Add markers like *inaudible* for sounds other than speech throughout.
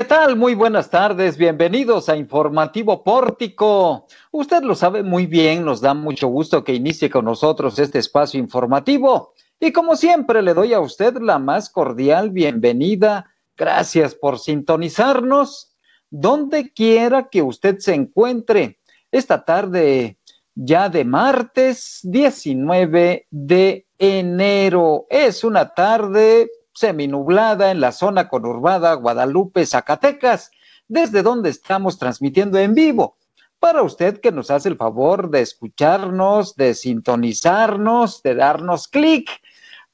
¿Qué tal? Muy buenas tardes, bienvenidos a Informativo Pórtico. Usted lo sabe muy bien, nos da mucho gusto que inicie con nosotros este espacio informativo. Y como siempre, le doy a usted la más cordial bienvenida. Gracias por sintonizarnos donde quiera que usted se encuentre. Esta tarde ya de martes 19 de enero. Es una tarde seminublada en la zona conurbada Guadalupe, Zacatecas, desde donde estamos transmitiendo en vivo. Para usted que nos hace el favor de escucharnos, de sintonizarnos, de darnos clic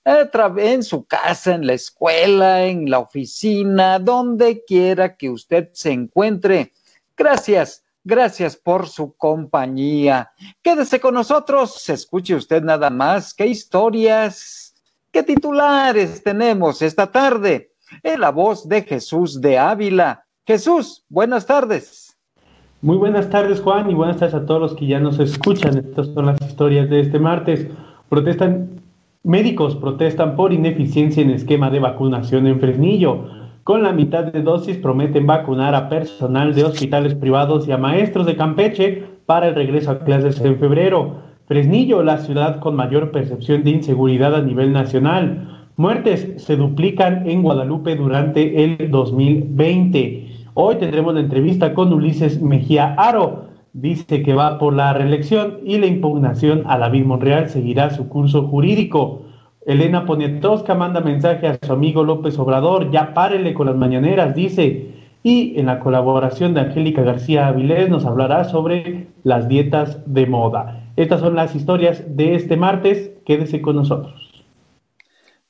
en su casa, en la escuela, en la oficina, donde quiera que usted se encuentre. Gracias, gracias por su compañía. Quédese con nosotros, escuche usted nada más qué historias ¿Qué titulares tenemos esta tarde? En la voz de Jesús de Ávila. Jesús, buenas tardes. Muy buenas tardes, Juan, y buenas tardes a todos los que ya nos escuchan. Estas son las historias de este martes. Protestan, médicos protestan por ineficiencia en esquema de vacunación en Fresnillo. Con la mitad de dosis prometen vacunar a personal de hospitales privados y a maestros de Campeche para el regreso a clases en febrero. Fresnillo, la ciudad con mayor percepción de inseguridad a nivel nacional. Muertes se duplican en Guadalupe durante el 2020. Hoy tendremos la entrevista con Ulises Mejía Aro. Dice que va por la reelección y la impugnación a David Monreal seguirá su curso jurídico. Elena Poniatowska manda mensaje a su amigo López Obrador, ya párele con las mañaneras, dice. Y en la colaboración de Angélica García Avilés nos hablará sobre las dietas de moda. Estas son las historias de este martes. Quédese con nosotros.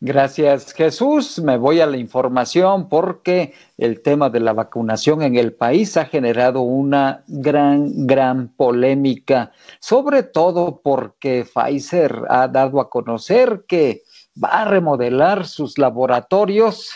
Gracias Jesús. Me voy a la información porque el tema de la vacunación en el país ha generado una gran, gran polémica, sobre todo porque Pfizer ha dado a conocer que va a remodelar sus laboratorios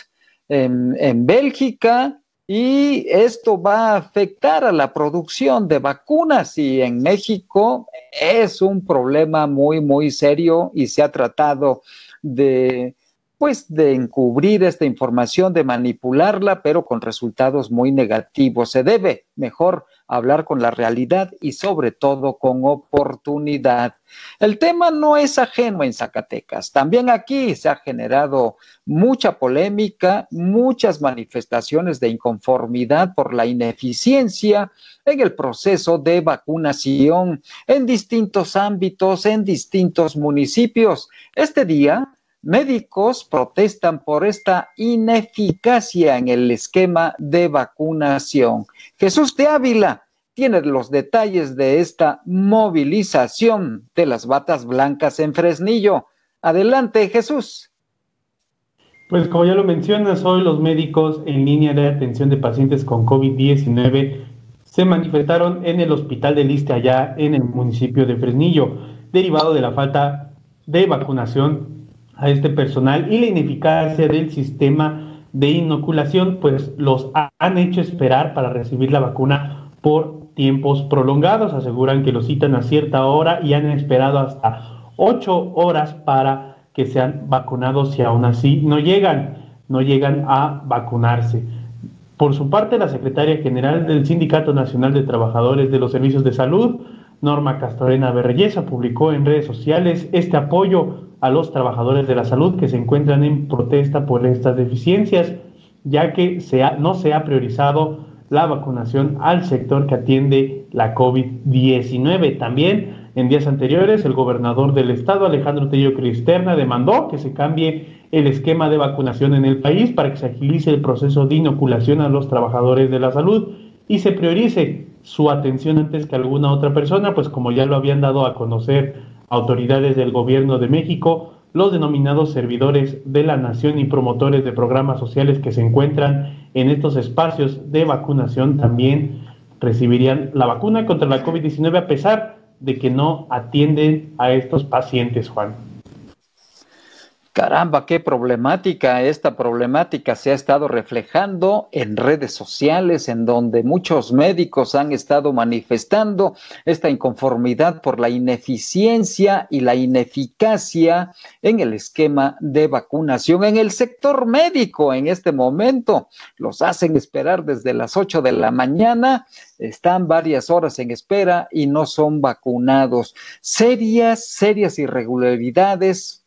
en, en Bélgica y esto va a afectar a la producción de vacunas y en México es un problema muy, muy serio y se ha tratado de pues de encubrir esta información, de manipularla, pero con resultados muy negativos. Se debe mejor hablar con la realidad y sobre todo con oportunidad. El tema no es ajeno en Zacatecas. También aquí se ha generado mucha polémica, muchas manifestaciones de inconformidad por la ineficiencia en el proceso de vacunación en distintos ámbitos, en distintos municipios. Este día Médicos protestan por esta ineficacia en el esquema de vacunación. Jesús de Ávila tiene los detalles de esta movilización de las batas blancas en Fresnillo. Adelante, Jesús. Pues como ya lo mencionas, hoy los médicos en línea de atención de pacientes con COVID-19 se manifestaron en el hospital de Liste allá en el municipio de Fresnillo, derivado de la falta de vacunación a este personal y la ineficacia del sistema de inoculación, pues los han hecho esperar para recibir la vacuna por tiempos prolongados. Aseguran que los citan a cierta hora y han esperado hasta ocho horas para que sean vacunados y aún así no llegan, no llegan a vacunarse. Por su parte, la secretaria general del Sindicato Nacional de Trabajadores de los Servicios de Salud, Norma Castorena Berreyesa, publicó en redes sociales este apoyo a los trabajadores de la salud que se encuentran en protesta por estas deficiencias, ya que no se ha priorizado la vacunación al sector que atiende la COVID-19. También en días anteriores, el gobernador del estado, Alejandro Tello Cristerna, demandó que se cambie el esquema de vacunación en el país para que se agilice el proceso de inoculación a los trabajadores de la salud y se priorice su atención antes que alguna otra persona, pues como ya lo habían dado a conocer autoridades del gobierno de México, los denominados servidores de la nación y promotores de programas sociales que se encuentran en estos espacios de vacunación también recibirían la vacuna contra la COVID-19 a pesar de que no atienden a estos pacientes, Juan. Caramba, qué problemática. Esta problemática se ha estado reflejando en redes sociales, en donde muchos médicos han estado manifestando esta inconformidad por la ineficiencia y la ineficacia en el esquema de vacunación en el sector médico en este momento. Los hacen esperar desde las 8 de la mañana, están varias horas en espera y no son vacunados. Serias, serias irregularidades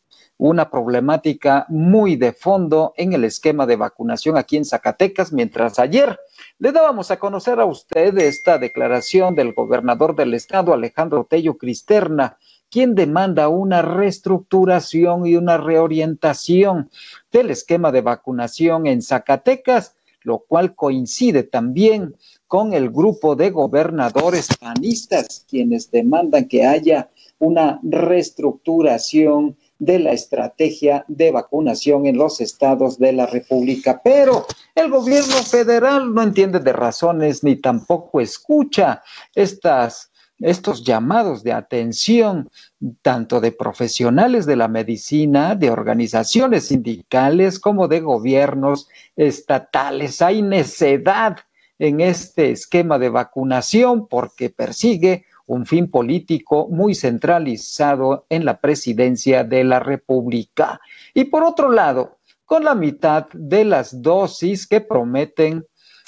una problemática muy de fondo en el esquema de vacunación aquí en Zacatecas, mientras ayer le dábamos a conocer a usted esta declaración del gobernador del estado, Alejandro Tello Cristerna, quien demanda una reestructuración y una reorientación del esquema de vacunación en Zacatecas, lo cual coincide también con el grupo de gobernadores panistas, quienes demandan que haya una reestructuración de la estrategia de vacunación en los estados de la República. Pero el gobierno federal no entiende de razones ni tampoco escucha estas estos llamados de atención, tanto de profesionales de la medicina, de organizaciones sindicales, como de gobiernos estatales. Hay necedad en este esquema de vacunación porque persigue un fin político muy centralizado en la presidencia de la República. Y por otro lado, con la mitad de las dosis que prometen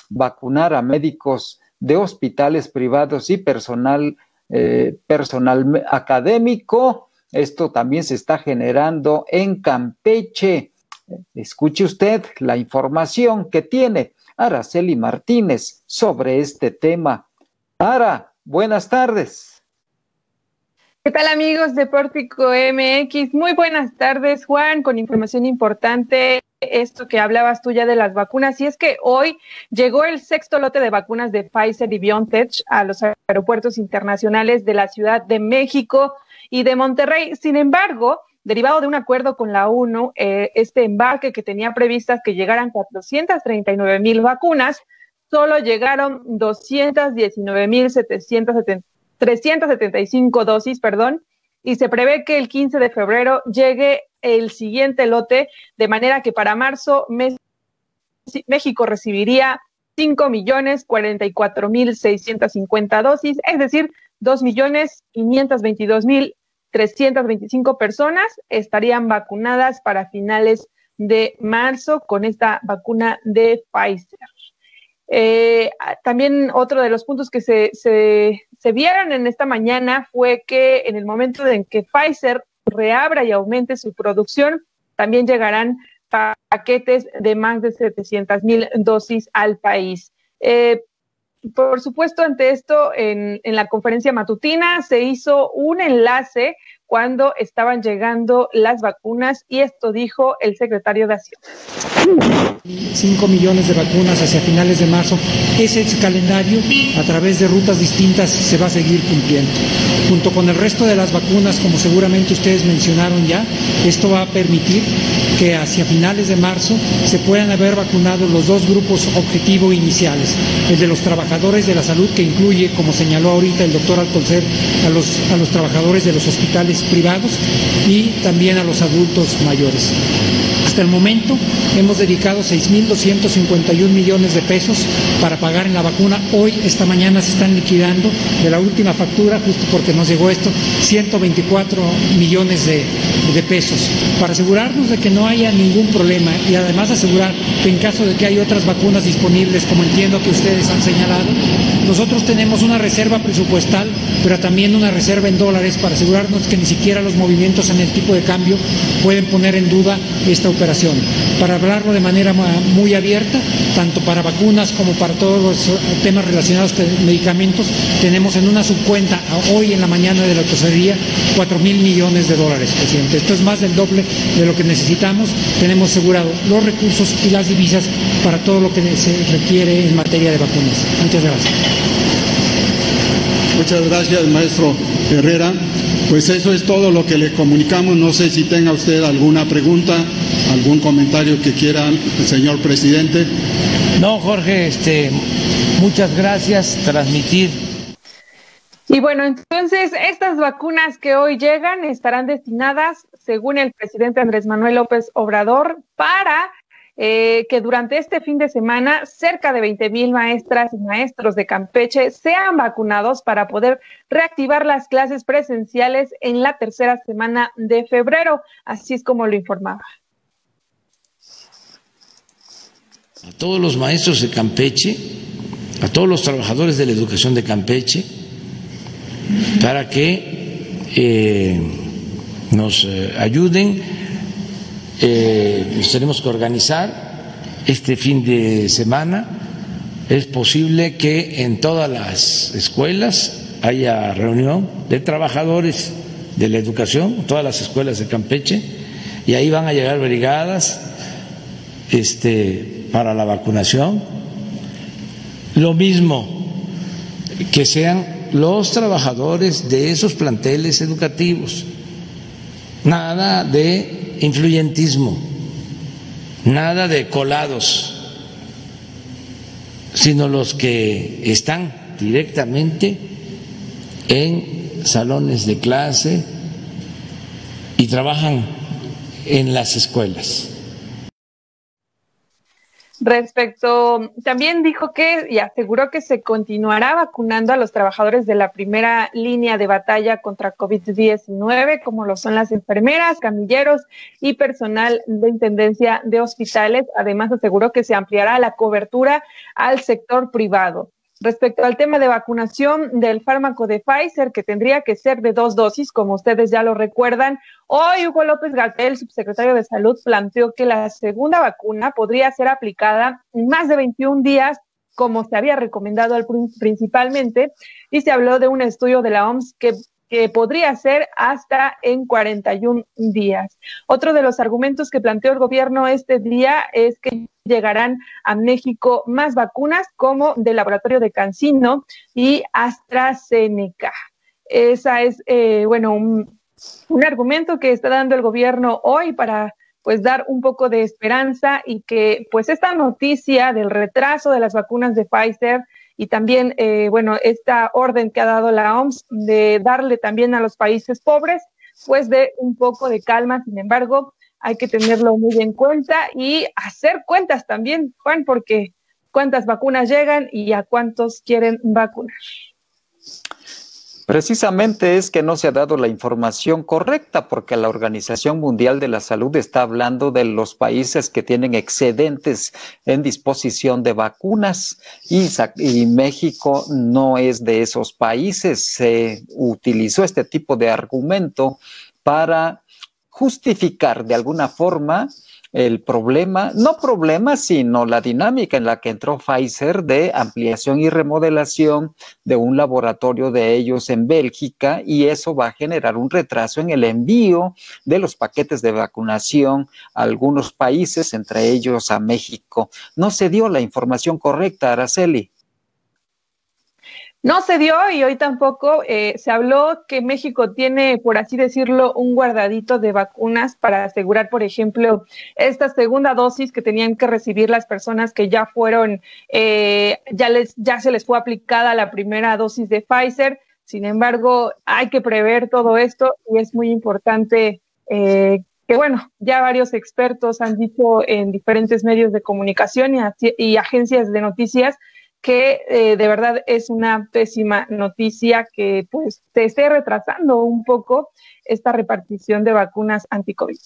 vacunar a médicos de hospitales privados y personal, eh, personal académico, esto también se está generando en Campeche. Escuche usted la información que tiene Araceli Martínez sobre este tema. Ara, Buenas tardes. ¿Qué tal amigos de Pórtico MX? Muy buenas tardes, Juan, con información importante. Esto que hablabas tú ya de las vacunas, y es que hoy llegó el sexto lote de vacunas de Pfizer y BioNTech a los aeropuertos internacionales de la Ciudad de México y de Monterrey. Sin embargo, derivado de un acuerdo con la ONU, eh, este embarque que tenía previstas que llegaran 439 mil vacunas, solo llegaron 219.375 dosis, perdón, y se prevé que el 15 de febrero llegue el siguiente lote, de manera que para marzo México recibiría 5.044.650 dosis, es decir, 2.522.325 personas estarían vacunadas para finales de marzo con esta vacuna de Pfizer. Eh, también otro de los puntos que se, se, se, vieron en esta mañana fue que en el momento en que Pfizer reabra y aumente su producción, también llegarán paquetes de más de 700 mil dosis al país. Eh, por supuesto, ante esto, en, en, la conferencia matutina se hizo un enlace cuando estaban llegando las vacunas y esto dijo el secretario de Acción. 5 millones de vacunas hacia finales de marzo. Ese calendario, a través de rutas distintas, se va a seguir cumpliendo. Junto con el resto de las vacunas, como seguramente ustedes mencionaron ya, esto va a permitir que hacia finales de marzo se puedan haber vacunado los dos grupos objetivo iniciales, el de los trabajadores de la salud, que incluye, como señaló ahorita el doctor Alcolcer, a los, a los trabajadores de los hospitales privados y también a los adultos mayores. Hasta el momento hemos dedicado 6.251 millones de pesos para pagar en la vacuna. Hoy, esta mañana, se están liquidando de la última factura, justo porque nos llegó esto, 124 millones de, de pesos, para asegurarnos de que no haya ningún problema y además asegurar que en caso de que haya otras vacunas disponibles, como entiendo que ustedes han señalado, nosotros tenemos una reserva presupuestal, pero también una reserva en dólares para asegurarnos que ni siquiera los movimientos en el tipo de cambio pueden poner en duda esta operación para hablarlo de manera muy abierta, tanto para vacunas como para todos los temas relacionados con medicamentos, tenemos en una subcuenta hoy en la mañana de la tesorería 4 mil millones de dólares, presidente. Esto es más del doble de lo que necesitamos. Tenemos asegurado los recursos y las divisas para todo lo que se requiere en materia de vacunas. Muchas gracias. Muchas gracias, maestro Herrera. Pues eso es todo lo que le comunicamos. No sé si tenga usted alguna pregunta, algún comentario que quiera, señor presidente. No, Jorge, este, muchas gracias. Transmitir Y bueno, entonces estas vacunas que hoy llegan estarán destinadas, según el presidente Andrés Manuel López Obrador, para eh, que durante este fin de semana cerca de 20 mil maestras y maestros de Campeche sean vacunados para poder reactivar las clases presenciales en la tercera semana de febrero. Así es como lo informaba. A todos los maestros de Campeche, a todos los trabajadores de la educación de Campeche, para que eh, nos eh, ayuden eh, tenemos que organizar este fin de semana. Es posible que en todas las escuelas haya reunión de trabajadores de la educación, todas las escuelas de Campeche, y ahí van a llegar brigadas este, para la vacunación. Lo mismo que sean los trabajadores de esos planteles educativos. Nada de influyentismo, nada de colados, sino los que están directamente en salones de clase y trabajan en las escuelas. Respecto, también dijo que y aseguró que se continuará vacunando a los trabajadores de la primera línea de batalla contra COVID-19, como lo son las enfermeras, camilleros y personal de intendencia de hospitales. Además, aseguró que se ampliará la cobertura al sector privado. Respecto al tema de vacunación del fármaco de Pfizer, que tendría que ser de dos dosis, como ustedes ya lo recuerdan, hoy Hugo López Gatel, subsecretario de Salud, planteó que la segunda vacuna podría ser aplicada en más de 21 días como se había recomendado principalmente, y se habló de un estudio de la OMS que podría ser hasta en 41 días. Otro de los argumentos que planteó el gobierno este día es que llegarán a México más vacunas como del laboratorio de Cancino y AstraZeneca. Esa es, eh, bueno, un, un argumento que está dando el gobierno hoy para pues dar un poco de esperanza y que pues esta noticia del retraso de las vacunas de Pfizer y también, eh, bueno, esta orden que ha dado la OMS de darle también a los países pobres, pues de un poco de calma. Sin embargo, hay que tenerlo muy en cuenta y hacer cuentas también, Juan, porque cuántas vacunas llegan y a cuántos quieren vacunar. Precisamente es que no se ha dado la información correcta porque la Organización Mundial de la Salud está hablando de los países que tienen excedentes en disposición de vacunas y, México no es de esos países. Se utilizó este tipo de argumento para justificar de alguna forma el problema, no problema, sino la dinámica en la que entró Pfizer de ampliación y remodelación de un laboratorio de ellos en Bélgica y eso va a generar un retraso en el envío de los paquetes de vacunación a algunos países, entre ellos a México. No se dio la información correcta, Araceli. No se dio y hoy tampoco eh, se habló que México tiene, por así decirlo, un guardadito de vacunas para asegurar, por ejemplo, esta segunda dosis que tenían que recibir las personas que ya fueron, eh, ya les, ya se les fue aplicada la primera dosis de Pfizer. Sin embargo, hay que prever todo esto y es muy importante eh, que, bueno, ya varios expertos han dicho en diferentes medios de comunicación y, y agencias de noticias que eh, de verdad es una pésima noticia que pues se esté retrasando un poco esta repartición de vacunas anti-COVID.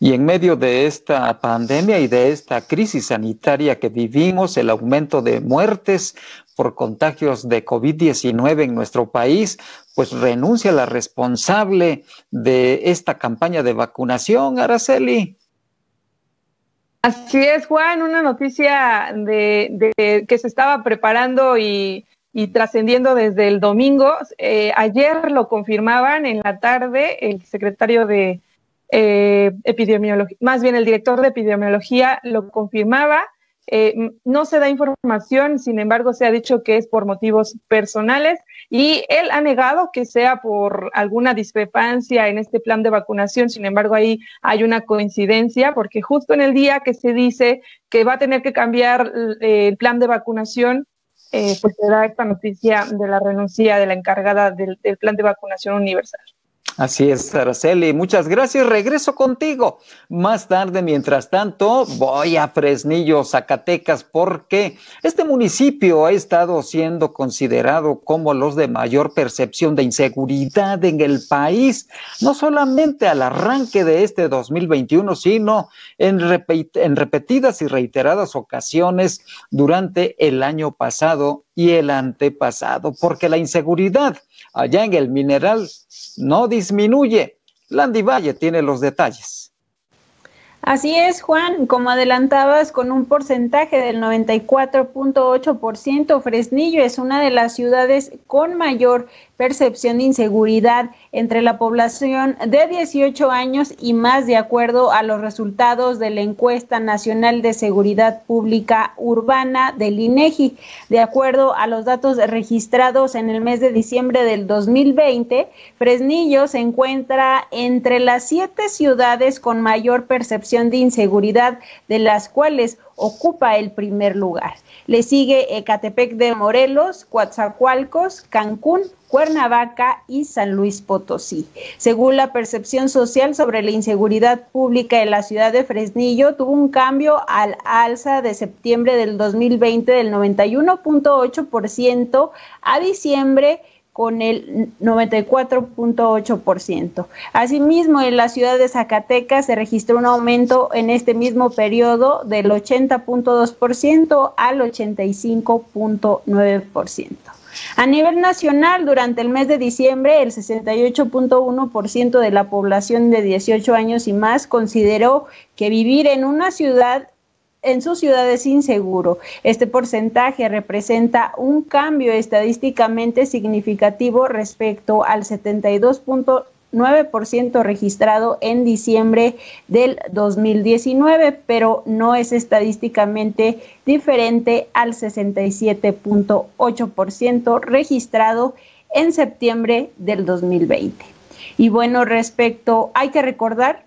Y en medio de esta pandemia y de esta crisis sanitaria que vivimos, el aumento de muertes por contagios de COVID-19 en nuestro país, pues renuncia la responsable de esta campaña de vacunación, Araceli. Así es, Juan, una noticia de, que se estaba preparando y, trascendiendo desde el domingo. Eh, ayer lo confirmaban en la tarde el secretario de eh, epidemiología, más bien el director de epidemiología lo confirmaba eh, no se da información, sin embargo, se ha dicho que es por motivos personales y él ha negado que sea por alguna discrepancia en este plan de vacunación. Sin embargo, ahí hay una coincidencia porque justo en el día que se dice que va a tener que cambiar eh, el plan de vacunación, eh, pues se da esta noticia de la renuncia de la encargada del plan de vacunación universal. Así es, Araceli. Muchas gracias. Regreso contigo más tarde. Mientras tanto, voy a Fresnillo, Zacatecas, porque este municipio ha estado siendo considerado como los de mayor percepción de inseguridad en el país, no solamente al arranque de este 2021, sino en, en repetidas y reiteradas ocasiones durante el año pasado y el antepasado, porque la inseguridad allá en el mineral no disminuye. Landy Valle tiene los detalles. Así es, Juan, como adelantabas, con un porcentaje del 94.8%, Fresnillo es una de las ciudades con mayor percepción de inseguridad entre la población de 18 años y más de acuerdo a los resultados de la encuesta nacional de seguridad pública urbana del INEGI. De acuerdo a los datos registrados en el mes de diciembre del 2020, Fresnillo se encuentra entre las siete ciudades con mayor percepción de inseguridad, de las cuales ocupa el primer lugar. Le sigue Ecatepec de Morelos, Coatzacoalcos, Cancún, Cuernavaca y San Luis Potosí. Según la percepción social sobre la inseguridad pública en la ciudad de Fresnillo, tuvo un cambio al alza de septiembre del 2020 del 91.8% a diciembre con el 94.8%. Asimismo, en la ciudad de Zacatecas se registró un aumento en este mismo periodo del 80.2% al 85.9%. A nivel nacional, durante el mes de diciembre, el 68.1% de la población de 18 años y más consideró que vivir en una ciudad en sus ciudades inseguro. Este porcentaje representa un cambio estadísticamente significativo respecto al 72.9% registrado en diciembre del 2019, pero no es estadísticamente diferente al 67.8% registrado en septiembre del 2020. Y bueno, respecto, hay que recordar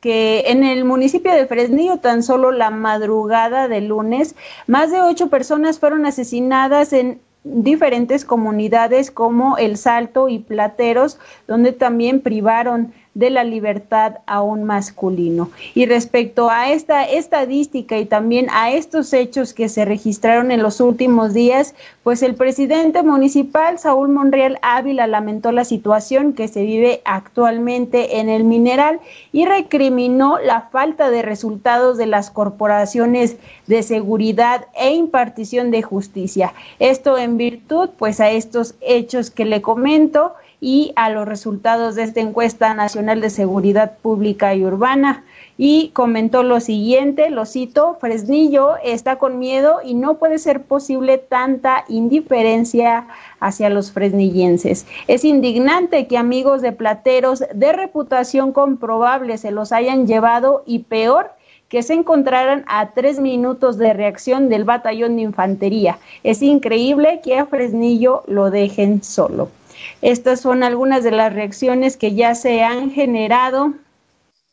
que en el municipio de Fresnillo tan solo la madrugada de lunes, más de ocho personas fueron asesinadas en diferentes comunidades como El Salto y Plateros, donde también privaron de la libertad a un masculino. Y respecto a esta estadística y también a estos hechos que se registraron en los últimos días, pues el presidente municipal, Saúl Monreal Ávila, lamentó la situación que se vive actualmente en el mineral y recriminó la falta de resultados de las corporaciones de seguridad e impartición de justicia. Esto en virtud, pues, a estos hechos que le comento y a los resultados de esta encuesta nacional de seguridad pública y urbana. Y comentó lo siguiente, lo cito, Fresnillo está con miedo y no puede ser posible tanta indiferencia hacia los fresnillenses. Es indignante que amigos de plateros de reputación comprobable se los hayan llevado y peor, que se encontraran a tres minutos de reacción del batallón de infantería. Es increíble que a Fresnillo lo dejen solo. Estas son algunas de las reacciones que ya se han generado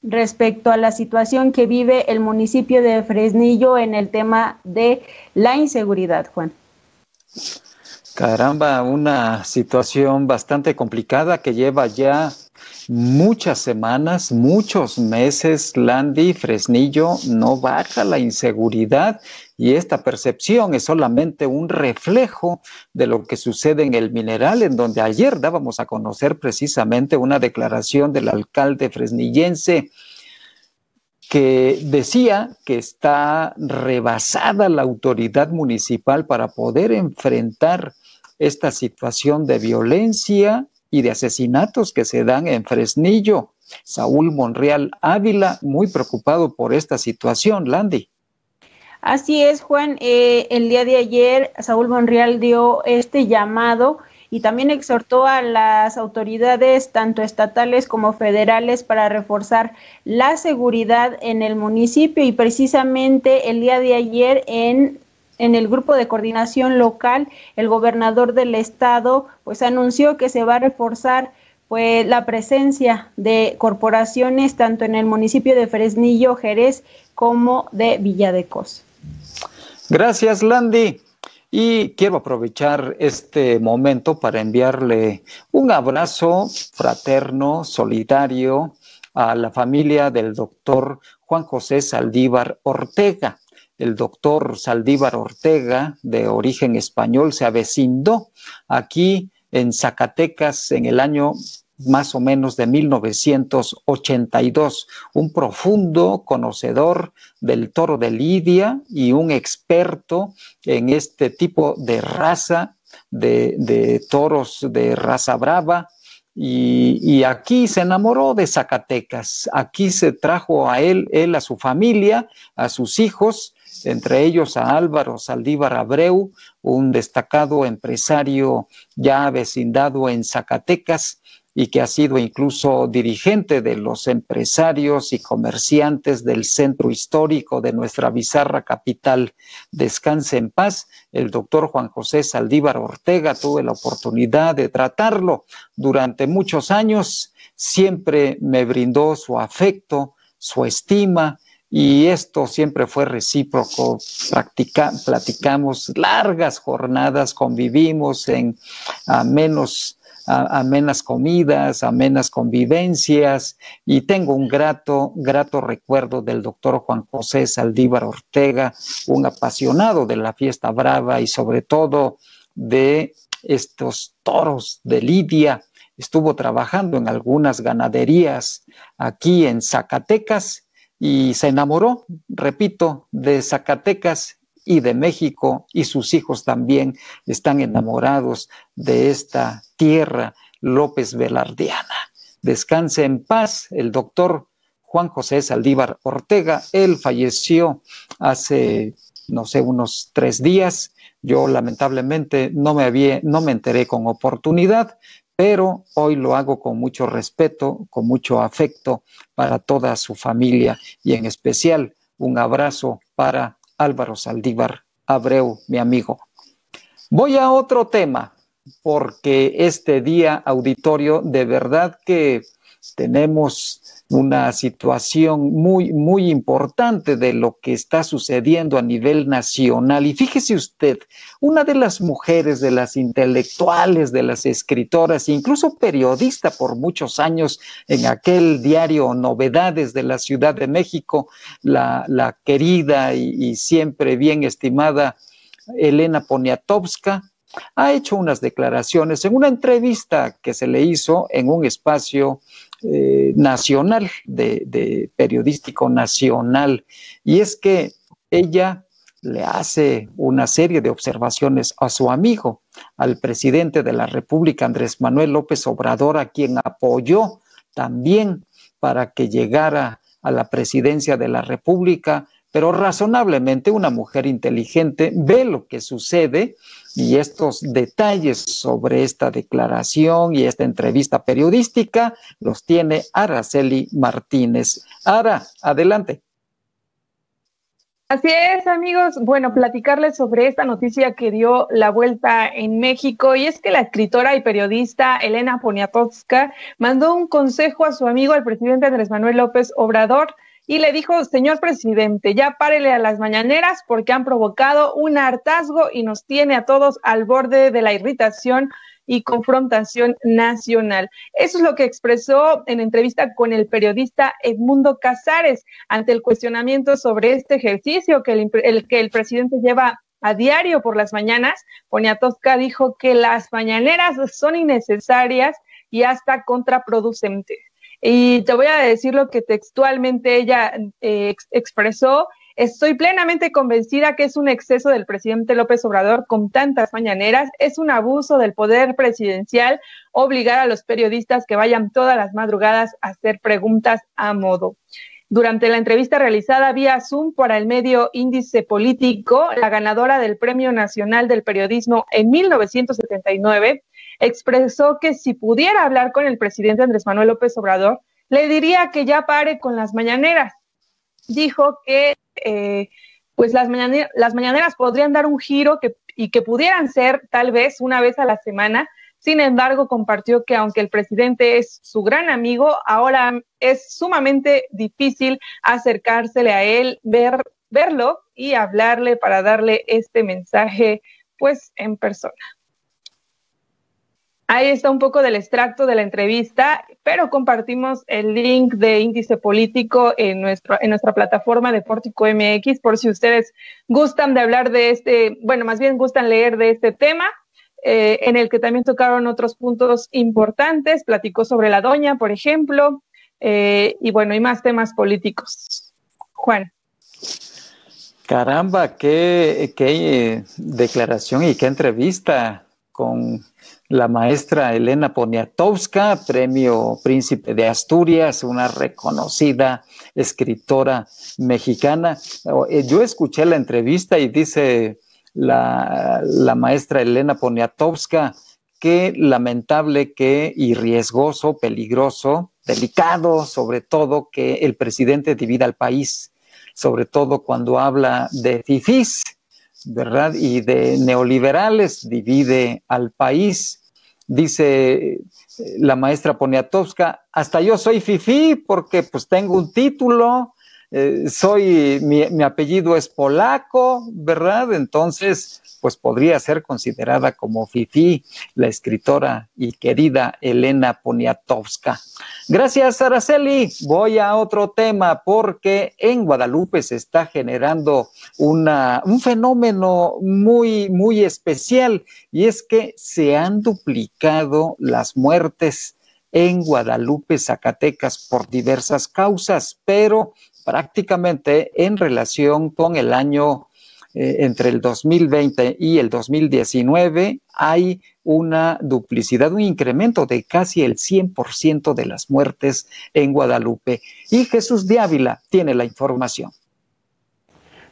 respecto a la situación que vive el municipio de Fresnillo en el tema de la inseguridad, Juan. Caramba, una situación bastante complicada que lleva ya muchas semanas, muchos meses, Landy, Fresnillo, no baja la inseguridad y esta percepción es solamente un reflejo de lo que sucede en el mineral, en donde ayer dábamos a conocer precisamente una declaración del alcalde fresnillense que decía que está rebasada la autoridad municipal para poder enfrentar esta situación de violencia y de asesinatos que se dan en Fresnillo. Saúl Monreal Ávila, muy preocupado por esta situación, Landy. Así es, Juan. Eh, el día de ayer, Saúl Monreal dio este llamado y también exhortó a las autoridades, tanto estatales como federales, para reforzar la seguridad en el municipio. Y precisamente el día de ayer, en en el grupo de coordinación local, el gobernador del estado pues anunció que se va a reforzar pues la presencia de corporaciones tanto en el municipio de Fresnillo, Jerez, como de Villa de Cos. Gracias, Landy. Y quiero aprovechar este momento para enviarle un abrazo fraterno, solidario a la familia del doctor Juan José Saldívar Ortega. El doctor Saldívar Ortega, de origen español, se avecindó aquí en Zacatecas en el año más o menos de 1982, un profundo conocedor del toro de Lidia y un experto en este tipo de raza, de, toros de raza brava, y, y, aquí se enamoró de Zacatecas. Aquí se trajo a él, él a su familia, a sus hijos, entre ellos a Álvaro Saldívar Abreu, un destacado empresario ya vecindado en Zacatecas, y que ha sido incluso dirigente de los empresarios y comerciantes del centro histórico de nuestra bizarra capital. Descanse en paz. El doctor Juan José Saldívar Ortega tuve la oportunidad de tratarlo durante muchos años. Siempre me brindó su afecto, su estima, y esto siempre fue recíproco. platicamos largas jornadas, convivimos en a menos amenas comidas, amenas convivencias y tengo un grato, grato recuerdo del doctor Juan José Saldívar Ortega, un apasionado de la fiesta brava y sobre todo de estos toros de Lidia. Estuvo trabajando en algunas ganaderías aquí en Zacatecas y se enamoró, repito, de Zacatecas y de México y sus hijos también están enamorados de esta tierra López Velardiana. Descanse en paz el doctor Juan José Saldívar Ortega. Él falleció hace, no sé, unos tres días. Yo lamentablemente no me, había, no me enteré con oportunidad, pero hoy lo hago con mucho respeto, con mucho afecto para toda su familia y en especial un abrazo para Álvaro Saldívar Abreu, mi amigo. Voy a otro tema, porque este día auditorio de verdad que tenemos una situación muy, muy importante de lo que está sucediendo a nivel nacional. Y fíjese usted, una de las mujeres, de las intelectuales, de las escritoras, incluso periodista por muchos años en aquel diario Novedades de la Ciudad de México, la, querida y, y siempre bien estimada Elena Poniatowska, ha hecho unas declaraciones en una entrevista que se le hizo en un espacio eh, nacional, de, periodístico nacional, y es que ella le hace una serie de observaciones a su amigo, al presidente de la República, Andrés Manuel López Obrador, a quien apoyó también para que llegara a la presidencia de la República. Pero razonablemente una mujer inteligente ve lo que sucede y estos detalles sobre esta declaración y esta entrevista periodística los tiene Araceli Martínez. Ara, adelante. Así es, amigos. Bueno, platicarles sobre esta noticia que dio la vuelta en México y es que la escritora y periodista Elena Poniatowska mandó un consejo a su amigo, el presidente Andrés Manuel López Obrador, y le dijo, señor presidente, ya párele a las mañaneras porque han provocado un hartazgo y nos tiene a todos al borde de la irritación y confrontación nacional. Eso es lo que expresó en entrevista con el periodista Edmundo Casares ante el cuestionamiento sobre este ejercicio que el, que el presidente lleva a diario por las mañanas. Poniatowska dijo que las mañaneras son innecesarias y hasta contraproducentes. Y te voy a decir lo que textualmente ella eh, expresó. Estoy plenamente convencida que es un exceso del presidente López Obrador con tantas mañaneras, es un abuso del poder presidencial obligar a los periodistas que vayan todas las madrugadas a hacer preguntas a modo. Durante la entrevista realizada vía Zoom para el medio Índice Político, la ganadora del Premio Nacional del Periodismo en 1979, expresó que si pudiera hablar con el presidente Andrés Manuel López Obrador, le diría que ya pare con las mañaneras. Dijo que eh, pues las, las mañaneras podrían dar un giro que, y que pudieran ser tal vez una vez a la semana. Sin embargo, compartió que aunque el presidente es su gran amigo, ahora es sumamente difícil acercársele a él, ver, verlo y hablarle para darle este mensaje pues en persona. Ahí está un poco del extracto de la entrevista, pero compartimos el link de índice político en, en nuestra plataforma de Pórtico MX por si ustedes gustan de hablar de este, bueno, más bien gustan leer de este tema, eh, en el que también tocaron otros puntos importantes, platicó sobre la doña, por ejemplo, eh, y bueno, y más temas políticos. Juan. Caramba, qué, qué eh, declaración y qué entrevista con la maestra Elena Poniatowska, premio Príncipe de Asturias, una reconocida escritora mexicana. Eh, yo escuché la entrevista y dice la, maestra Elena Poniatowska que lamentable que y riesgoso, peligroso, delicado, sobre todo que el presidente divida al país, sobre todo cuando habla de fifís ¿verdad? Y de neoliberales, divide al país. Dice eh, la maestra Poniatowska, hasta yo soy fifí porque pues tengo un título, eh, soy, mi, apellido es polaco, ¿verdad? Entonces, pues podría ser considerada como Fifi, la escritora y querida Elena Poniatowska. Gracias, Araceli. Voy a otro tema porque en Guadalupe se está generando una, un fenómeno muy, muy especial y es que se han duplicado las muertes en Guadalupe, Zacatecas, por diversas causas, pero prácticamente en relación con el año eh, entre el 2020 y el 2019 hay una duplicidad, un incremento de casi el 100% de las muertes en Guadalupe. Y Jesús de Ávila tiene la información.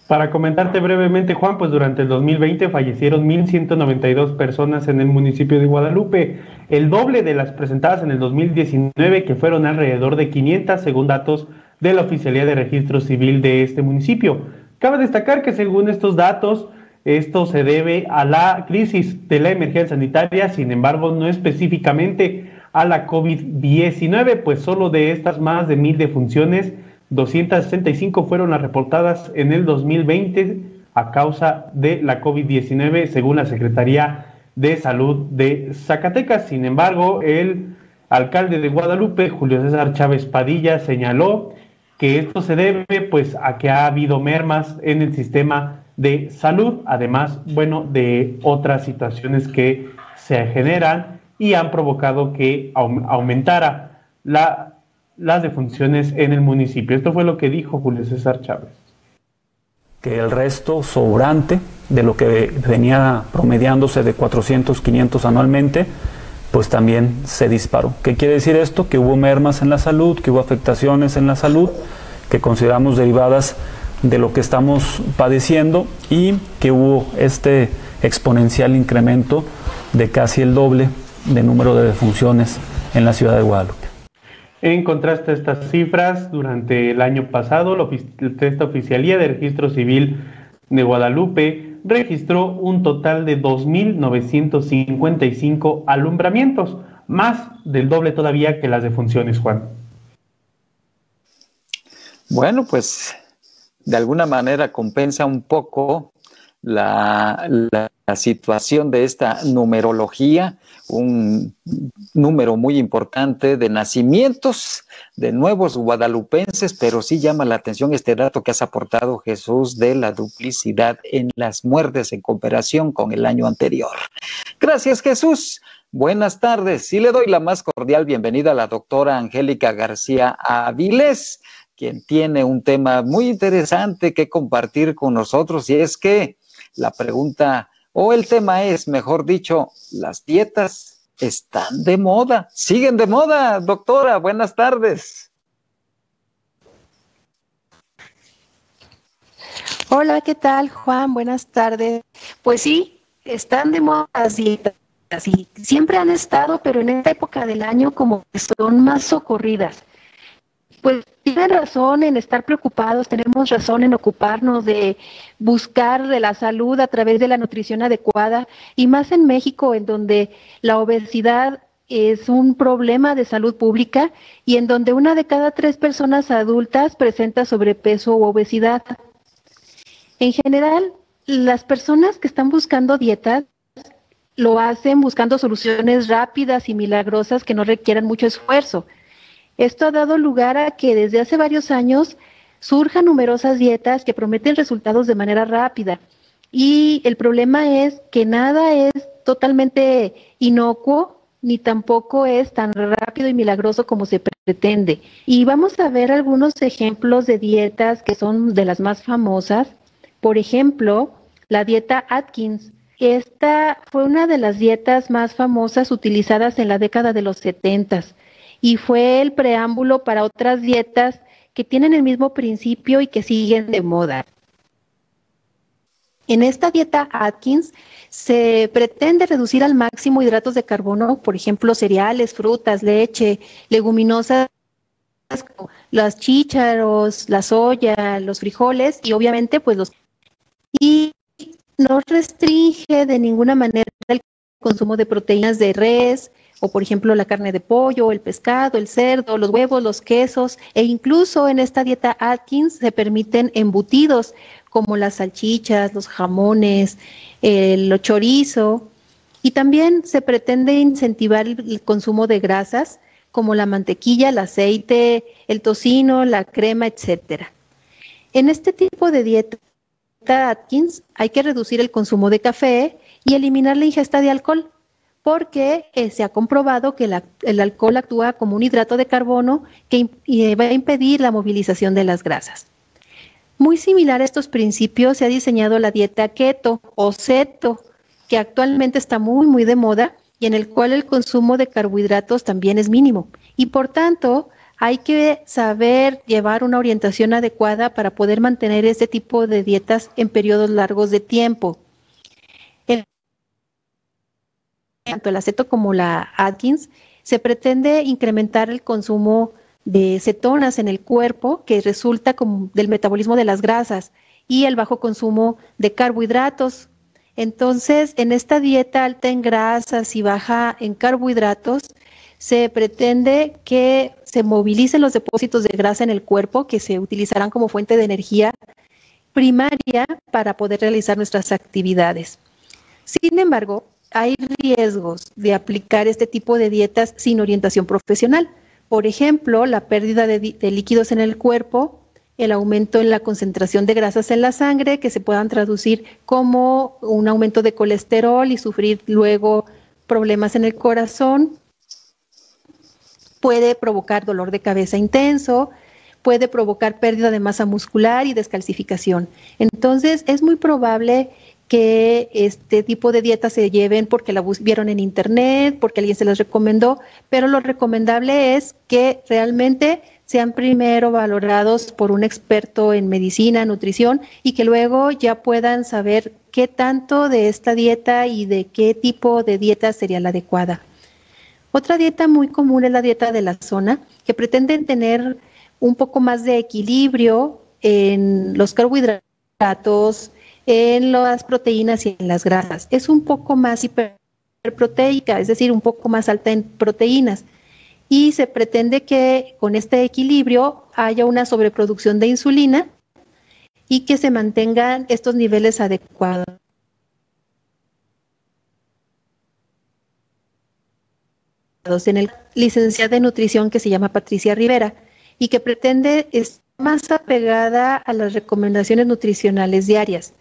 Para comentarte brevemente, Juan, pues durante el 2020 fallecieron 1.192 personas en el municipio de Guadalupe, el doble de las presentadas en el 2019, que fueron alrededor de 500, según datos de la Oficialía de Registro Civil de este municipio. Cabe destacar que según estos datos, esto se debe a la crisis de la emergencia sanitaria, sin embargo, no específicamente a la COVID-19, pues solo de estas más de mil defunciones, 265 fueron las reportadas en el 2020 a causa de la COVID-19, según la Secretaría de Salud de Zacatecas. Sin embargo, el alcalde de Guadalupe, Julio César Chávez Padilla, señaló que esto se debe pues a que ha habido mermas en el sistema de salud, además, bueno, de otras situaciones que se generan y han provocado que aumentara la, las defunciones en el municipio. Esto fue lo que dijo Julio César Chávez. Que el resto sobrante de lo que venía promediándose de 400, 500 anualmente, pues también se disparó. ¿Qué quiere decir esto? Que hubo mermas en la salud, que hubo afectaciones en la salud, que consideramos derivadas de lo que estamos padeciendo y que hubo este exponencial incremento de casi el doble de número de defunciones en la ciudad de Guadalupe. En contraste a estas cifras, durante el año pasado, esta Oficialía de Registro Civil de Guadalupe registró un total de 2.955 alumbramientos, más del doble todavía que las defunciones, Juan. Bueno, pues de alguna manera compensa un poco la, situación de esta numerología, un número muy importante de nacimientos de nuevos guadalupenses, pero sí llama la atención este dato que has aportado Jesús de la duplicidad en las muertes en comparación con el año anterior. Gracias Jesús. Buenas tardes. Y le doy la más cordial bienvenida a la doctora Angélica García Avilés, quien tiene un tema muy interesante que compartir con nosotros y es que la pregunta, o el tema es, mejor dicho, las dietas están de moda, siguen de moda, doctora, buenas tardes. Hola, ¿qué tal, Juan? Buenas tardes. Pues sí, están de moda las dietas y siempre han estado, pero en esta época del año como que son más socorridas. Pues tienen razón en estar preocupados, tenemos razón en ocuparnos de buscar de la salud a través de la nutrición adecuada y más en México en donde la obesidad es un problema de salud pública y en donde una de cada tres personas adultas presenta sobrepeso u obesidad. En general, las personas que están buscando dietas lo hacen buscando soluciones rápidas y milagrosas que no requieran mucho esfuerzo. Esto ha dado lugar a que desde hace varios años surjan numerosas dietas que prometen resultados de manera rápida. Y el problema es que nada es totalmente inocuo ni tampoco es tan rápido y milagroso como se pretende. Y vamos a ver algunos ejemplos de dietas que son de las más famosas. Por ejemplo, la dieta Atkins, esta fue una de las dietas más famosas utilizadas en la década de los 70 y fue el preámbulo para otras dietas que tienen el mismo principio y que siguen de moda. En esta dieta Atkins se pretende reducir al máximo hidratos de carbono, por ejemplo, cereales, frutas, leche, leguminosas, las chícharos, la soya, los frijoles y obviamente pues los y no restringe de ninguna manera el consumo de proteínas de res o por ejemplo la carne de pollo, el pescado, el cerdo, los huevos, los quesos e incluso en esta dieta Atkins se permiten embutidos como las salchichas, los jamones, el chorizo y también se pretende incentivar el consumo de grasas como la mantequilla, el aceite, el tocino, la crema, etcétera. En este tipo de dieta Atkins hay que reducir el consumo de café y eliminar la ingesta de alcohol, porque eh, se ha comprobado que el alcohol actúa como un hidrato de carbono que va a impedir la movilización de las grasas. Muy similar a estos principios se ha diseñado la dieta keto o ceto, que actualmente está muy, muy de moda y en el cual el consumo de carbohidratos también es mínimo. Y por tanto, hay que saber llevar una orientación adecuada para poder mantener este tipo de dietas en periodos largos de tiempo. Tanto el aceto como la Atkins, se pretende incrementar el consumo de cetonas en el cuerpo que resulta como del metabolismo de las grasas y el bajo consumo de carbohidratos. Entonces, en esta dieta alta en grasas y baja en carbohidratos, se pretende que se movilicen los depósitos de grasa en el cuerpo que se utilizarán como fuente de energía primaria para poder realizar nuestras actividades. Sin embargo, hay riesgos de aplicar este tipo de dietas sin orientación profesional. Por ejemplo, la pérdida de, líquidos en el cuerpo, el aumento en la concentración de grasas en la sangre, que se puedan traducir como un aumento de colesterol y sufrir luego problemas en el corazón, puede provocar dolor de cabeza intenso, puede provocar pérdida de masa muscular y descalcificación. Entonces, es muy probable que este tipo de dietas se lleven porque la vieron en internet, porque alguien se las recomendó, pero lo recomendable es que realmente sean primero valorados por un experto en medicina, nutrición y que luego ya puedan saber qué tanto de esta dieta y de qué tipo de dieta sería la adecuada. Otra dieta muy común es la dieta de la zona, que pretenden tener un poco más de equilibrio en los carbohidratos, en las proteínas y en las grasas. Es un poco más hiperproteica, es decir, un poco más alta en proteínas. Y se pretende que con este equilibrio haya una sobreproducción de insulina y que se mantengan estos niveles adecuados. en el licenciado de nutrición que se llama Patricia Rivera y que pretende estar más apegada a las recomendaciones nutricionales diarias.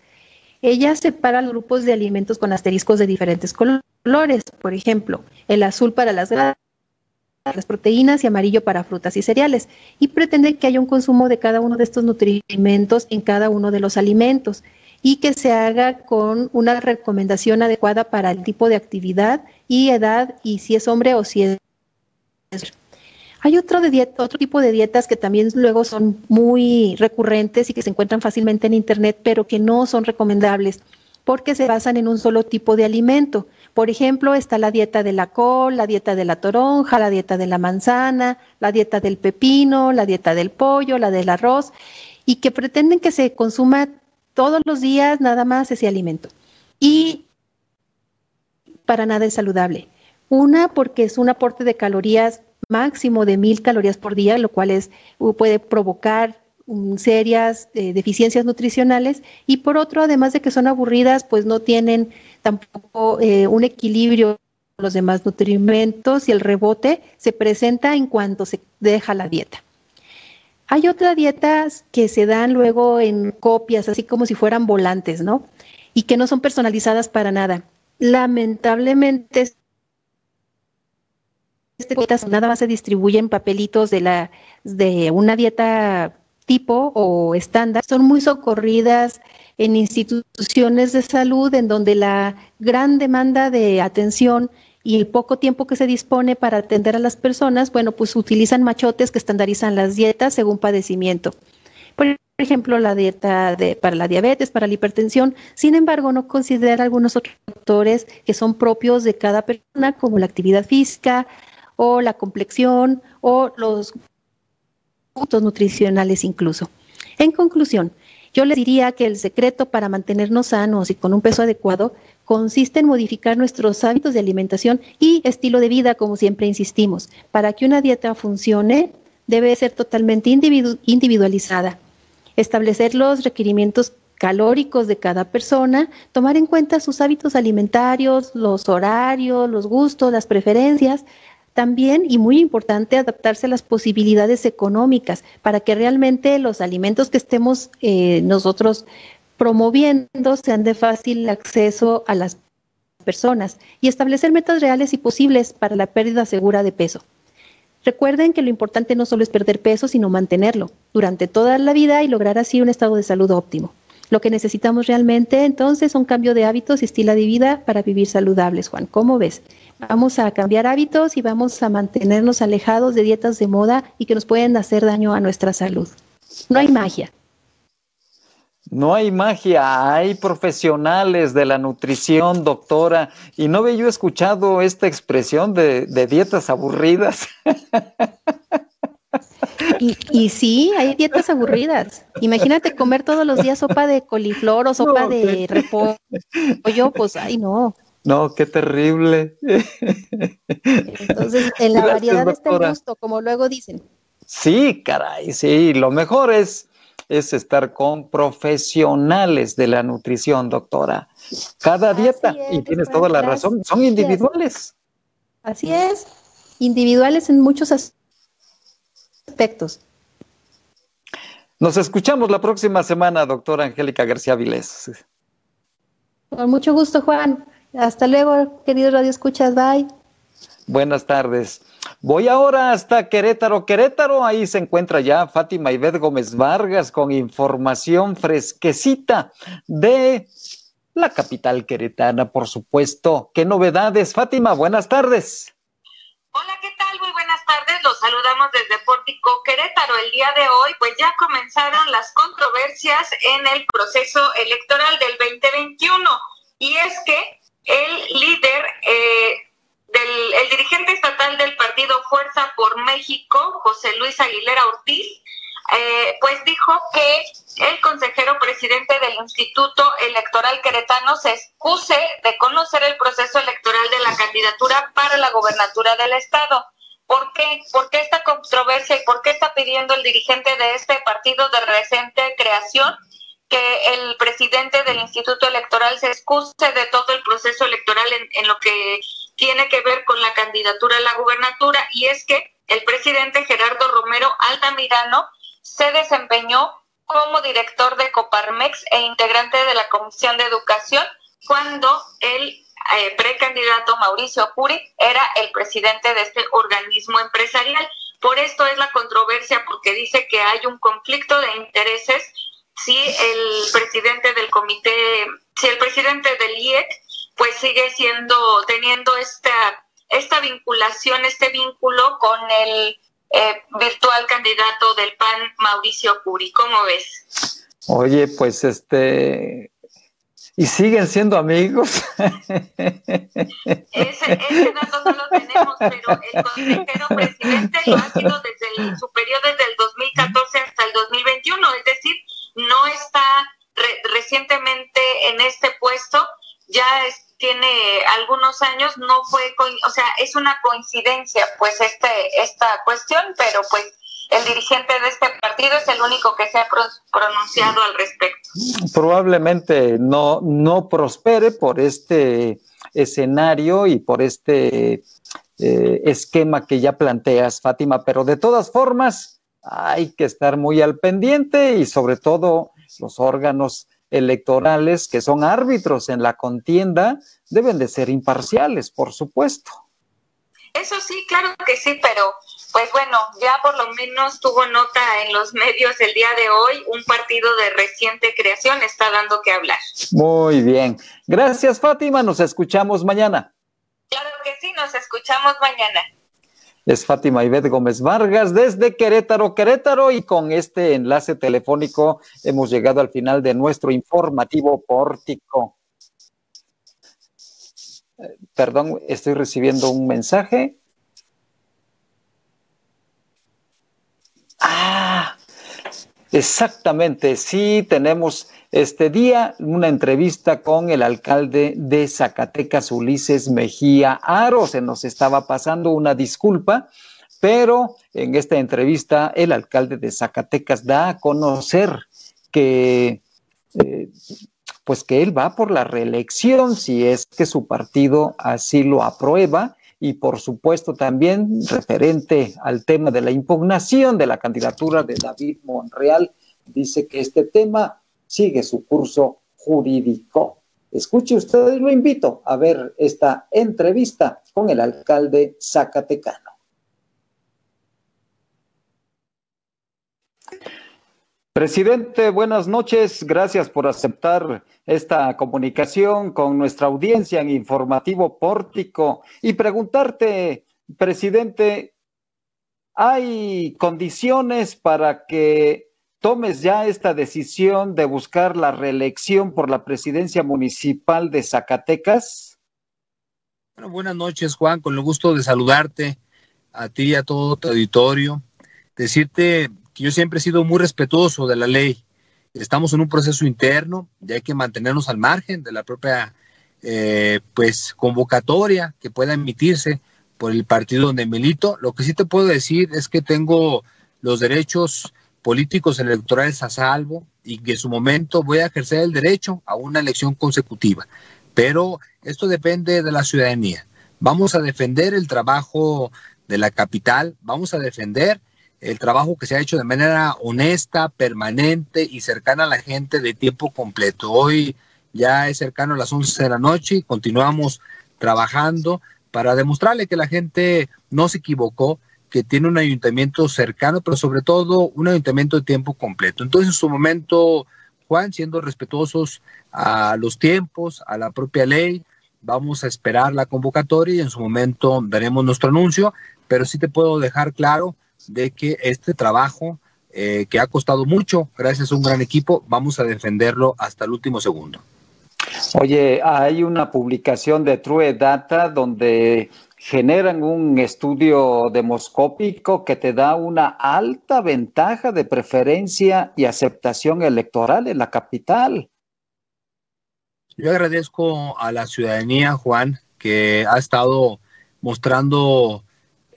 Ella separa grupos de alimentos con asteriscos de diferentes colores, por ejemplo, el azul para las las proteínas y amarillo para frutas y cereales, y pretende que haya un consumo de cada uno de estos nutrimentos en cada uno de los alimentos y que se haga con una recomendación adecuada para el tipo de actividad y edad y si es hombre o si es hay otro, de dieta, otro tipo de dietas que también luego son muy recurrentes y que se encuentran fácilmente en Internet, pero que no son recomendables porque se basan en un solo tipo de alimento. Por ejemplo, está la dieta de la col, la dieta de la toronja, la dieta de la manzana, la dieta del pepino, la dieta del pollo, la del arroz, y que pretenden que se consuma todos los días nada más ese alimento. Y para nada es saludable. Una, porque es un aporte de calorías máximo de mil calorías por día, lo cual es, puede provocar mm, serias eh, deficiencias nutricionales y por otro, además de que son aburridas, pues no tienen tampoco eh, un equilibrio con los demás nutrimentos y el rebote se presenta en cuanto se deja la dieta. Hay otras dietas que se dan luego en copias, así como si fueran volantes, ¿no? Y que no son personalizadas para nada. Lamentablemente, estas nada más se distribuyen papelitos de la de una dieta tipo o estándar, son muy socorridas en instituciones de salud en donde la gran demanda de atención y el poco tiempo que se dispone para atender a las personas, bueno, pues utilizan machotes que estandarizan las dietas según padecimiento. Por ejemplo, la dieta de, para la diabetes, para la hipertensión, sin embargo, no considera algunos otros factores que son propios de cada persona, como la actividad física o la complexión o los puntos nutricionales incluso. En conclusión, yo les diría que el secreto para mantenernos sanos y con un peso adecuado consiste en modificar nuestros hábitos de alimentación y estilo de vida, como siempre insistimos. Para que una dieta funcione, debe ser totalmente individualizada. Establecer los requerimientos calóricos de cada persona, tomar en cuenta sus hábitos alimentarios, los horarios, los gustos, las preferencias, también, y muy importante, adaptarse a las posibilidades económicas para que realmente los alimentos que estemos eh, nosotros promoviendo sean de fácil acceso a las personas y establecer metas reales y posibles para la pérdida segura de peso. Recuerden que lo importante no solo es perder peso, sino mantenerlo durante toda la vida y lograr así un estado de salud óptimo. Lo que necesitamos realmente entonces es un cambio de hábitos y estilo de vida para vivir saludables, Juan. ¿Cómo ves? Vamos a cambiar hábitos y vamos a mantenernos alejados de dietas de moda y que nos pueden hacer daño a nuestra salud. No hay magia. No hay magia, hay profesionales de la nutrición, doctora, y no había yo escuchado esta expresión de, dietas aburridas. *laughs* Y, y, sí, hay dietas aburridas. Imagínate comer todos los días sopa de coliflor o sopa de repollo, pues ay no. No, qué terrible. Entonces, en la variedad está el gusto, como luego dicen. Sí, caray, sí. Lo mejor es, es estar con profesionales de la nutrición, doctora. Cada dieta, y tienes toda la razón, son individuales. Así es, individuales en muchos aspectos. Nos escuchamos la próxima semana, doctora Angélica García Vilés. Con mucho gusto, Juan. Hasta luego, querido Radio Escuchas, bye. Buenas tardes. Voy ahora hasta Querétaro. Querétaro, ahí se encuentra ya Fátima Ibed Gómez Vargas con información fresquecita de la capital queretana, por supuesto. ¿Qué novedades, Fátima? Buenas tardes. Hola, ¿qué tal? Muy buenas tardes. Los saludamos desde Pórtico Querétaro. El día de hoy, pues ya comenzaron las controversias en el proceso electoral del 2021. Y es que el líder, eh, del, el dirigente estatal del partido Fuerza por México, José Luis Aguilera Ortiz, eh, pues dijo que el consejero presidente del Instituto Electoral Queretano se excuse de conocer el proceso electoral de la candidatura para la gobernatura del estado. ¿Por qué? ¿Por qué esta controversia y por qué está pidiendo el dirigente de este partido de reciente creación que el presidente del Instituto Electoral se excuse de todo el proceso electoral en, lo que tiene que ver con la candidatura a la gubernatura y es que el presidente Gerardo Romero Altamirano se desempeñó como director de Coparmex e integrante de la Comisión de Educación cuando el eh, precandidato Mauricio Curi era el presidente de este organismo empresarial. Por esto es la controversia porque dice que hay un conflicto de intereses si el presidente del comité, si el presidente del IEC, pues sigue siendo, teniendo esta, esta vinculación, este vínculo con el eh, virtual candidato del PAN, Mauricio Curi. ¿Cómo ves? Oye, pues este, y siguen siendo amigos. *laughs* Ese, ese, dato no lo tenemos, pero el consejero presidente lo ha sido desde el superior desde el 2014 hasta el 2021, es decir, no está recientemente en este puesto, ya tiene algunos años, no fue, o sea, es una coincidencia, pues, este, esta cuestión, pero pues el dirigente de este partido es el único que se ha pronunciado al respecto. Probablemente no, no prospere por este escenario y por este eh, esquema que ya planteas, Fátima, pero de todas formas hay que estar muy al pendiente y sobre todo los órganos electorales que son árbitros en la contienda deben de ser imparciales, por supuesto. Eso sí, claro que sí, pero pues bueno, ya por lo menos tuvo nota en los medios el día de hoy, un partido de reciente creación está dando que hablar. Muy bien. Gracias, Fátima. Nos escuchamos mañana. Claro que sí, nos escuchamos mañana. Es Fátima Ivette Gómez Vargas desde Querétaro, Querétaro, y con este enlace telefónico hemos llegado al final de nuestro informativo pórtico. Eh, perdón, estoy recibiendo un mensaje. Ah, exactamente, sí, tenemos este día una entrevista con el alcalde de Zacatecas, Ulises Mejía Aro. Se nos estaba pasando una disculpa, pero en esta entrevista el alcalde de Zacatecas da a conocer que... Eh, pues que él va por la reelección si es que su partido así lo aprueba y por supuesto también referente al tema de la impugnación de la candidatura de David Monreal, dice que este tema sigue su curso jurídico. Escuche usted, lo invito a ver esta entrevista con el alcalde Zacatecano. Presidente, buenas noches. Gracias por aceptar esta comunicación con nuestra audiencia en Informativo Pórtico y preguntarte, presidente, ¿hay condiciones para que tomes ya esta decisión de buscar la reelección por la presidencia municipal de Zacatecas? Buenas noches, Juan, con el gusto de saludarte a ti y a todo tu auditorio. Decirte que yo siempre he sido muy respetuoso de la ley. Estamos en un proceso interno y hay que mantenernos al margen de la propia eh, pues convocatoria que pueda emitirse por el partido donde milito. Lo que sí te puedo decir es que tengo los derechos políticos electorales a salvo y que en su momento voy a ejercer el derecho a una elección consecutiva. Pero esto depende de la ciudadanía. Vamos a defender el trabajo de la capital, vamos a defender el trabajo que se ha hecho de manera honesta, permanente y cercana a la gente de tiempo completo. Hoy ya es cercano a las 11 de la noche y continuamos trabajando para demostrarle que la gente no se equivocó, que tiene un ayuntamiento cercano, pero sobre todo un ayuntamiento de tiempo completo. Entonces, en su momento, Juan, siendo respetuosos a los tiempos, a la propia ley, vamos a esperar la convocatoria y en su momento daremos nuestro anuncio, pero sí te puedo dejar claro de que este trabajo eh, que ha costado mucho, gracias a un gran equipo, vamos a defenderlo hasta el último segundo. Oye, hay una publicación de True Data donde generan un estudio demoscópico que te da una alta ventaja de preferencia y aceptación electoral en la capital. Yo agradezco a la ciudadanía, Juan, que ha estado mostrando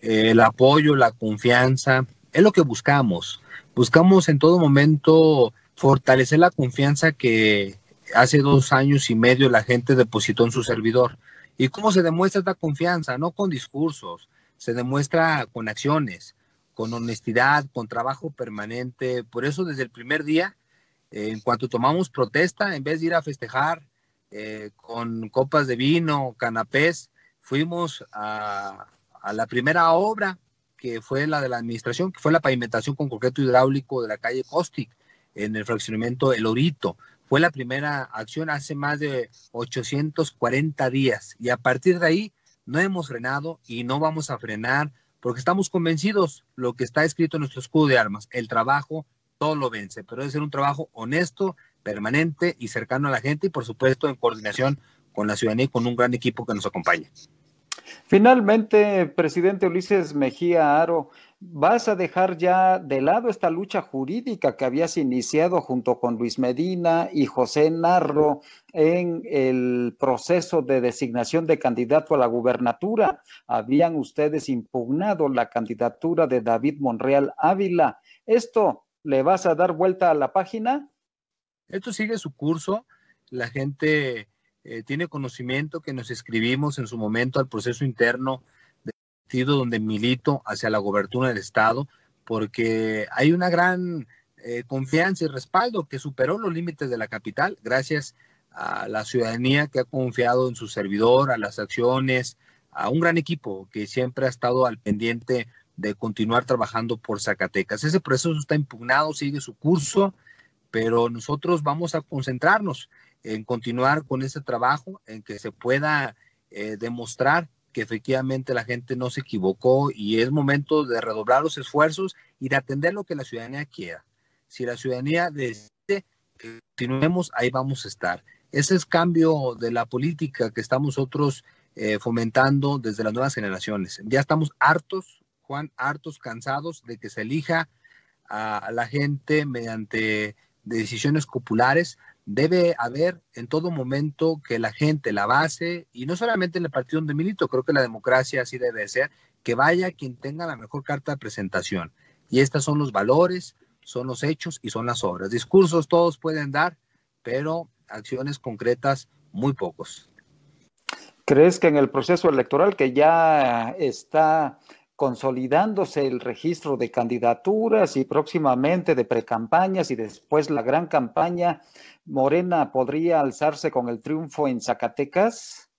eh, el apoyo, la confianza, es lo que buscamos. Buscamos en todo momento fortalecer la confianza que hace dos años y medio la gente depositó en su servidor. ¿Y cómo se demuestra esta confianza? No con discursos, se demuestra con acciones, con honestidad, con trabajo permanente. Por eso desde el primer día, eh, en cuanto tomamos protesta, en vez de ir a festejar eh, con copas de vino, canapés, fuimos a, a la primera obra, que fue la de la administración, que fue la pavimentación con concreto hidráulico de la calle Costic en el fraccionamiento El Orito. Fue la primera acción hace más de 840 días y a partir de ahí no hemos frenado y no vamos a frenar porque estamos convencidos lo que está escrito en nuestro escudo de armas, el trabajo todo lo vence, pero debe ser un trabajo honesto, permanente y cercano a la gente y por supuesto en coordinación con la ciudadanía y con un gran equipo que nos acompaña. Finalmente, presidente Ulises Mejía Aro, ¿vas a dejar ya de lado esta lucha jurídica que habías iniciado junto con Luis Medina y José Narro en el proceso de designación de candidato a la gubernatura? Habían ustedes impugnado la candidatura de David Monreal Ávila. ¿Esto le vas a dar vuelta a la página? Esto sigue su curso. La gente eh, tiene conocimiento que nos escribimos en su momento al proceso interno del partido donde milito hacia la gobertura del Estado, porque hay una gran eh, confianza y respaldo que superó los límites de la capital gracias a la ciudadanía que ha confiado en su servidor, a las acciones, a un gran equipo que siempre ha estado al pendiente de continuar trabajando por Zacatecas. Ese proceso está impugnado, sigue su curso, pero nosotros vamos a concentrarnos en continuar con ese trabajo, en que se pueda eh, demostrar que efectivamente la gente no se equivocó y es momento de redoblar los esfuerzos y de atender lo que la ciudadanía quiera. Si la ciudadanía decide que continuemos, ahí vamos a estar. Ese es cambio de la política que estamos nosotros eh, fomentando desde las nuevas generaciones. Ya estamos hartos, Juan, hartos, cansados de que se elija a la gente mediante decisiones populares, debe haber en todo momento que la gente, la base, y no solamente en el partido donde milito, creo que la democracia así debe ser, que vaya quien tenga la mejor carta de presentación. Y estos son los valores, son los hechos y son las obras. Discursos todos pueden dar, pero acciones concretas muy pocos. ¿Crees que en el proceso electoral que ya está consolidándose el registro de candidaturas y próximamente de precampañas y después la gran campaña, Morena podría alzarse con el triunfo en Zacatecas?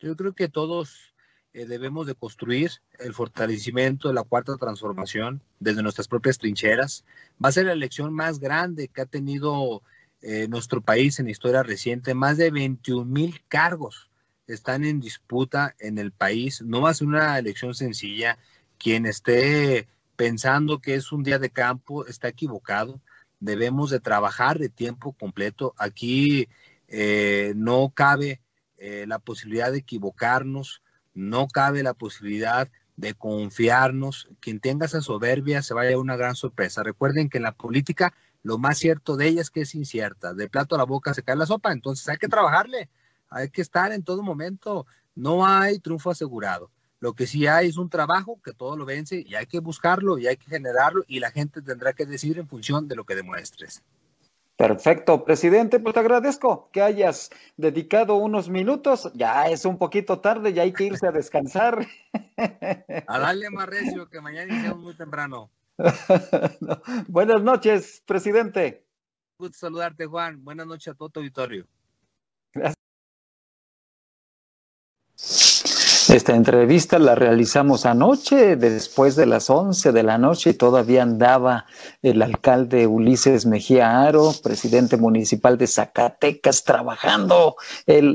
Yo creo que todos eh, debemos de construir el fortalecimiento de la cuarta transformación desde nuestras propias trincheras. Va a ser la elección más grande que ha tenido eh, nuestro país en historia reciente, más de 21 mil cargos están en disputa en el país. No va a ser una elección sencilla. Quien esté pensando que es un día de campo está equivocado. Debemos de trabajar de tiempo completo. Aquí eh, no cabe eh, la posibilidad de equivocarnos, no cabe la posibilidad de confiarnos. Quien tenga esa soberbia se vaya a una gran sorpresa. Recuerden que en la política lo más cierto de ella es que es incierta. De plato a la boca se cae la sopa, entonces hay que trabajarle hay que estar en todo momento. No hay triunfo asegurado. Lo que sí hay es un trabajo que todo lo vence y hay que buscarlo y hay que generarlo y la gente tendrá que decidir en función de lo que demuestres. Perfecto, presidente, pues te agradezco que hayas dedicado unos minutos. Ya es un poquito tarde, ya hay que irse a descansar. *laughs* A darle más recio, que mañana iniciamos muy temprano. *laughs* Buenas noches, presidente. Gusto saludarte, Juan. Buenas noches a todo tu auditorio. Gracias. Esta entrevista la realizamos anoche, después de las 11 de la noche, y todavía andaba el alcalde Ulises Mejía Aro, presidente municipal de Zacatecas, trabajando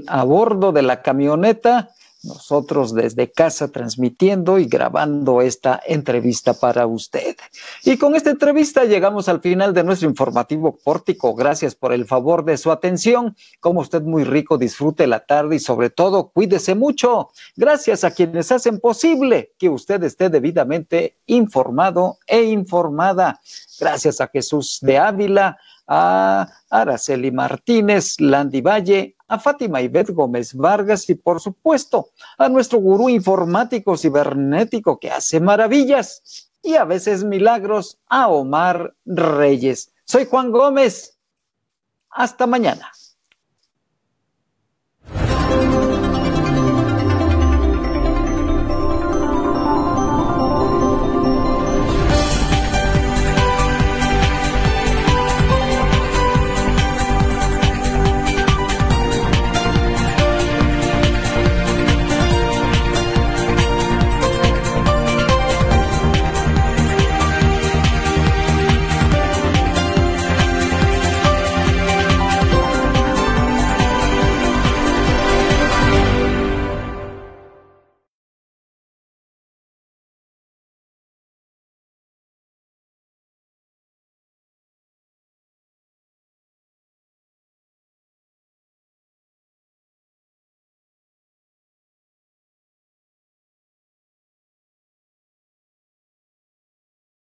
a bordo de la camioneta nosotros desde casa transmitiendo y grabando esta entrevista para usted. Y con esta entrevista llegamos al final de nuestro informativo pórtico. Gracias por el favor de su atención. Como usted muy rico, disfrute la tarde y sobre todo cuídese mucho. Gracias a quienes hacen posible que usted esté debidamente informado e informada. Gracias a Jesús de Ávila, a Araceli Martínez, Landy Valle, a Fátima Ibet Gómez Vargas y por supuesto a nuestro gurú informático cibernético que hace maravillas y a veces milagros, a Omar Reyes. Soy Juan Gómez. Hasta mañana.